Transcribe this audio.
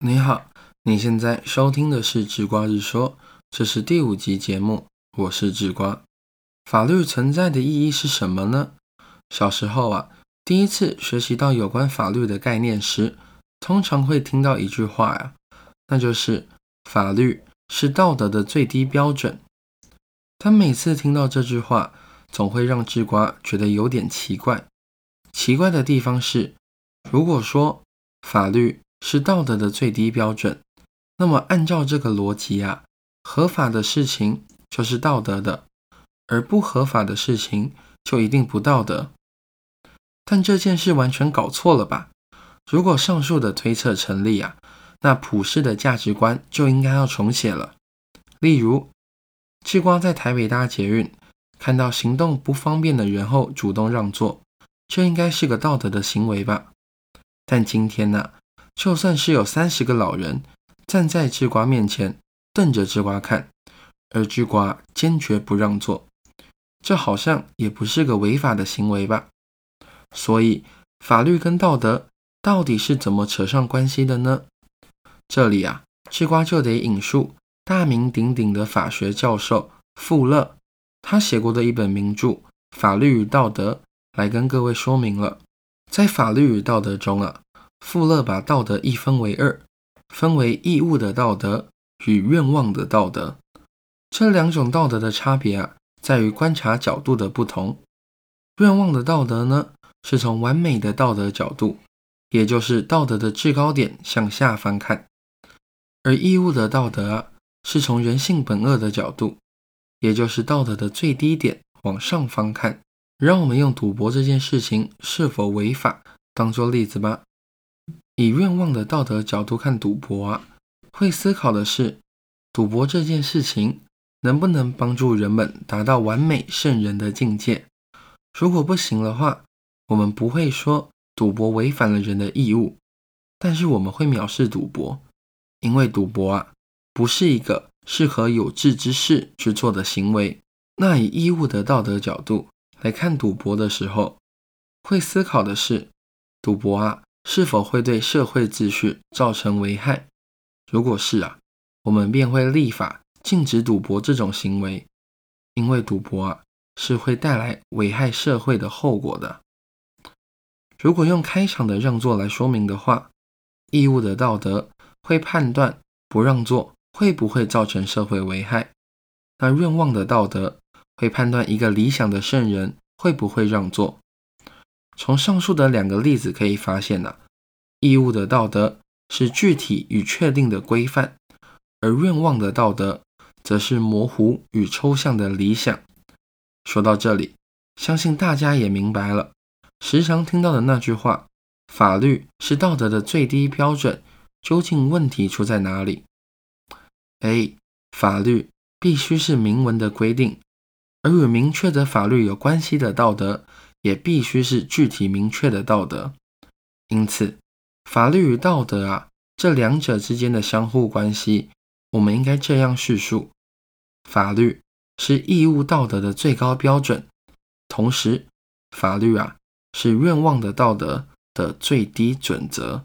你好，你现在收听的是《智瓜日说》，这是第五集节目，我是智瓜。法律存在的意义是什么呢？小时候啊，第一次学习到有关法律的概念时，通常会听到一句话呀，那就是“法律是道德的最低标准”。但每次听到这句话，总会让智瓜觉得有点奇怪。奇怪的地方是，如果说法律，是道德的最低标准。那么，按照这个逻辑啊，合法的事情就是道德的，而不合法的事情就一定不道德。但这件事完全搞错了吧？如果上述的推测成立啊，那普世的价值观就应该要重写了。例如，智光在台北搭捷运，看到行动不方便的人后主动让座，这应该是个道德的行为吧？但今天呢？就算是有三十个老人站在智瓜面前，瞪着智瓜看，而智瓜坚决不让座，这好像也不是个违法的行为吧？所以，法律跟道德到底是怎么扯上关系的呢？这里啊，智瓜就得引述大名鼎鼎的法学教授富勒，他写过的一本名著《法律与道德》来跟各位说明了，在《法律与道德》中啊。富勒把道德一分为二，分为义务的道德与愿望的道德。这两种道德的差别啊，在于观察角度的不同。愿望的道德呢，是从完美的道德角度，也就是道德的制高点向下翻看；而义务的道德啊，是从人性本恶的角度，也就是道德的最低点往上翻看。让我们用赌博这件事情是否违法当做例子吧。以愿望的道德角度看赌博啊，会思考的是，赌博这件事情能不能帮助人们达到完美圣人的境界？如果不行的话，我们不会说赌博违反了人的义务，但是我们会藐视赌博，因为赌博啊，不是一个适合有志之士去做的行为。那以义务的道德角度来看赌博的时候，会思考的是，赌博啊。是否会对社会秩序造成危害？如果是啊，我们便会立法禁止赌博这种行为，因为赌博啊是会带来危害社会的后果的。如果用开场的让座来说明的话，义务的道德会判断不让座会不会造成社会危害，那愿望的道德会判断一个理想的圣人会不会让座。从上述的两个例子可以发现呐，义务的道德是具体与确定的规范，而愿望的道德则是模糊与抽象的理想。说到这里，相信大家也明白了，时常听到的那句话“法律是道德的最低标准”，究竟问题出在哪里？？A.，法律必须是明文的规定，而与明确的法律有关系的道德。也必须是具体明确的道德，因此，法律与道德啊这两者之间的相互关系，我们应该这样叙述：法律是义务道德的最高标准，同时，法律啊是愿望的道德的最低准则。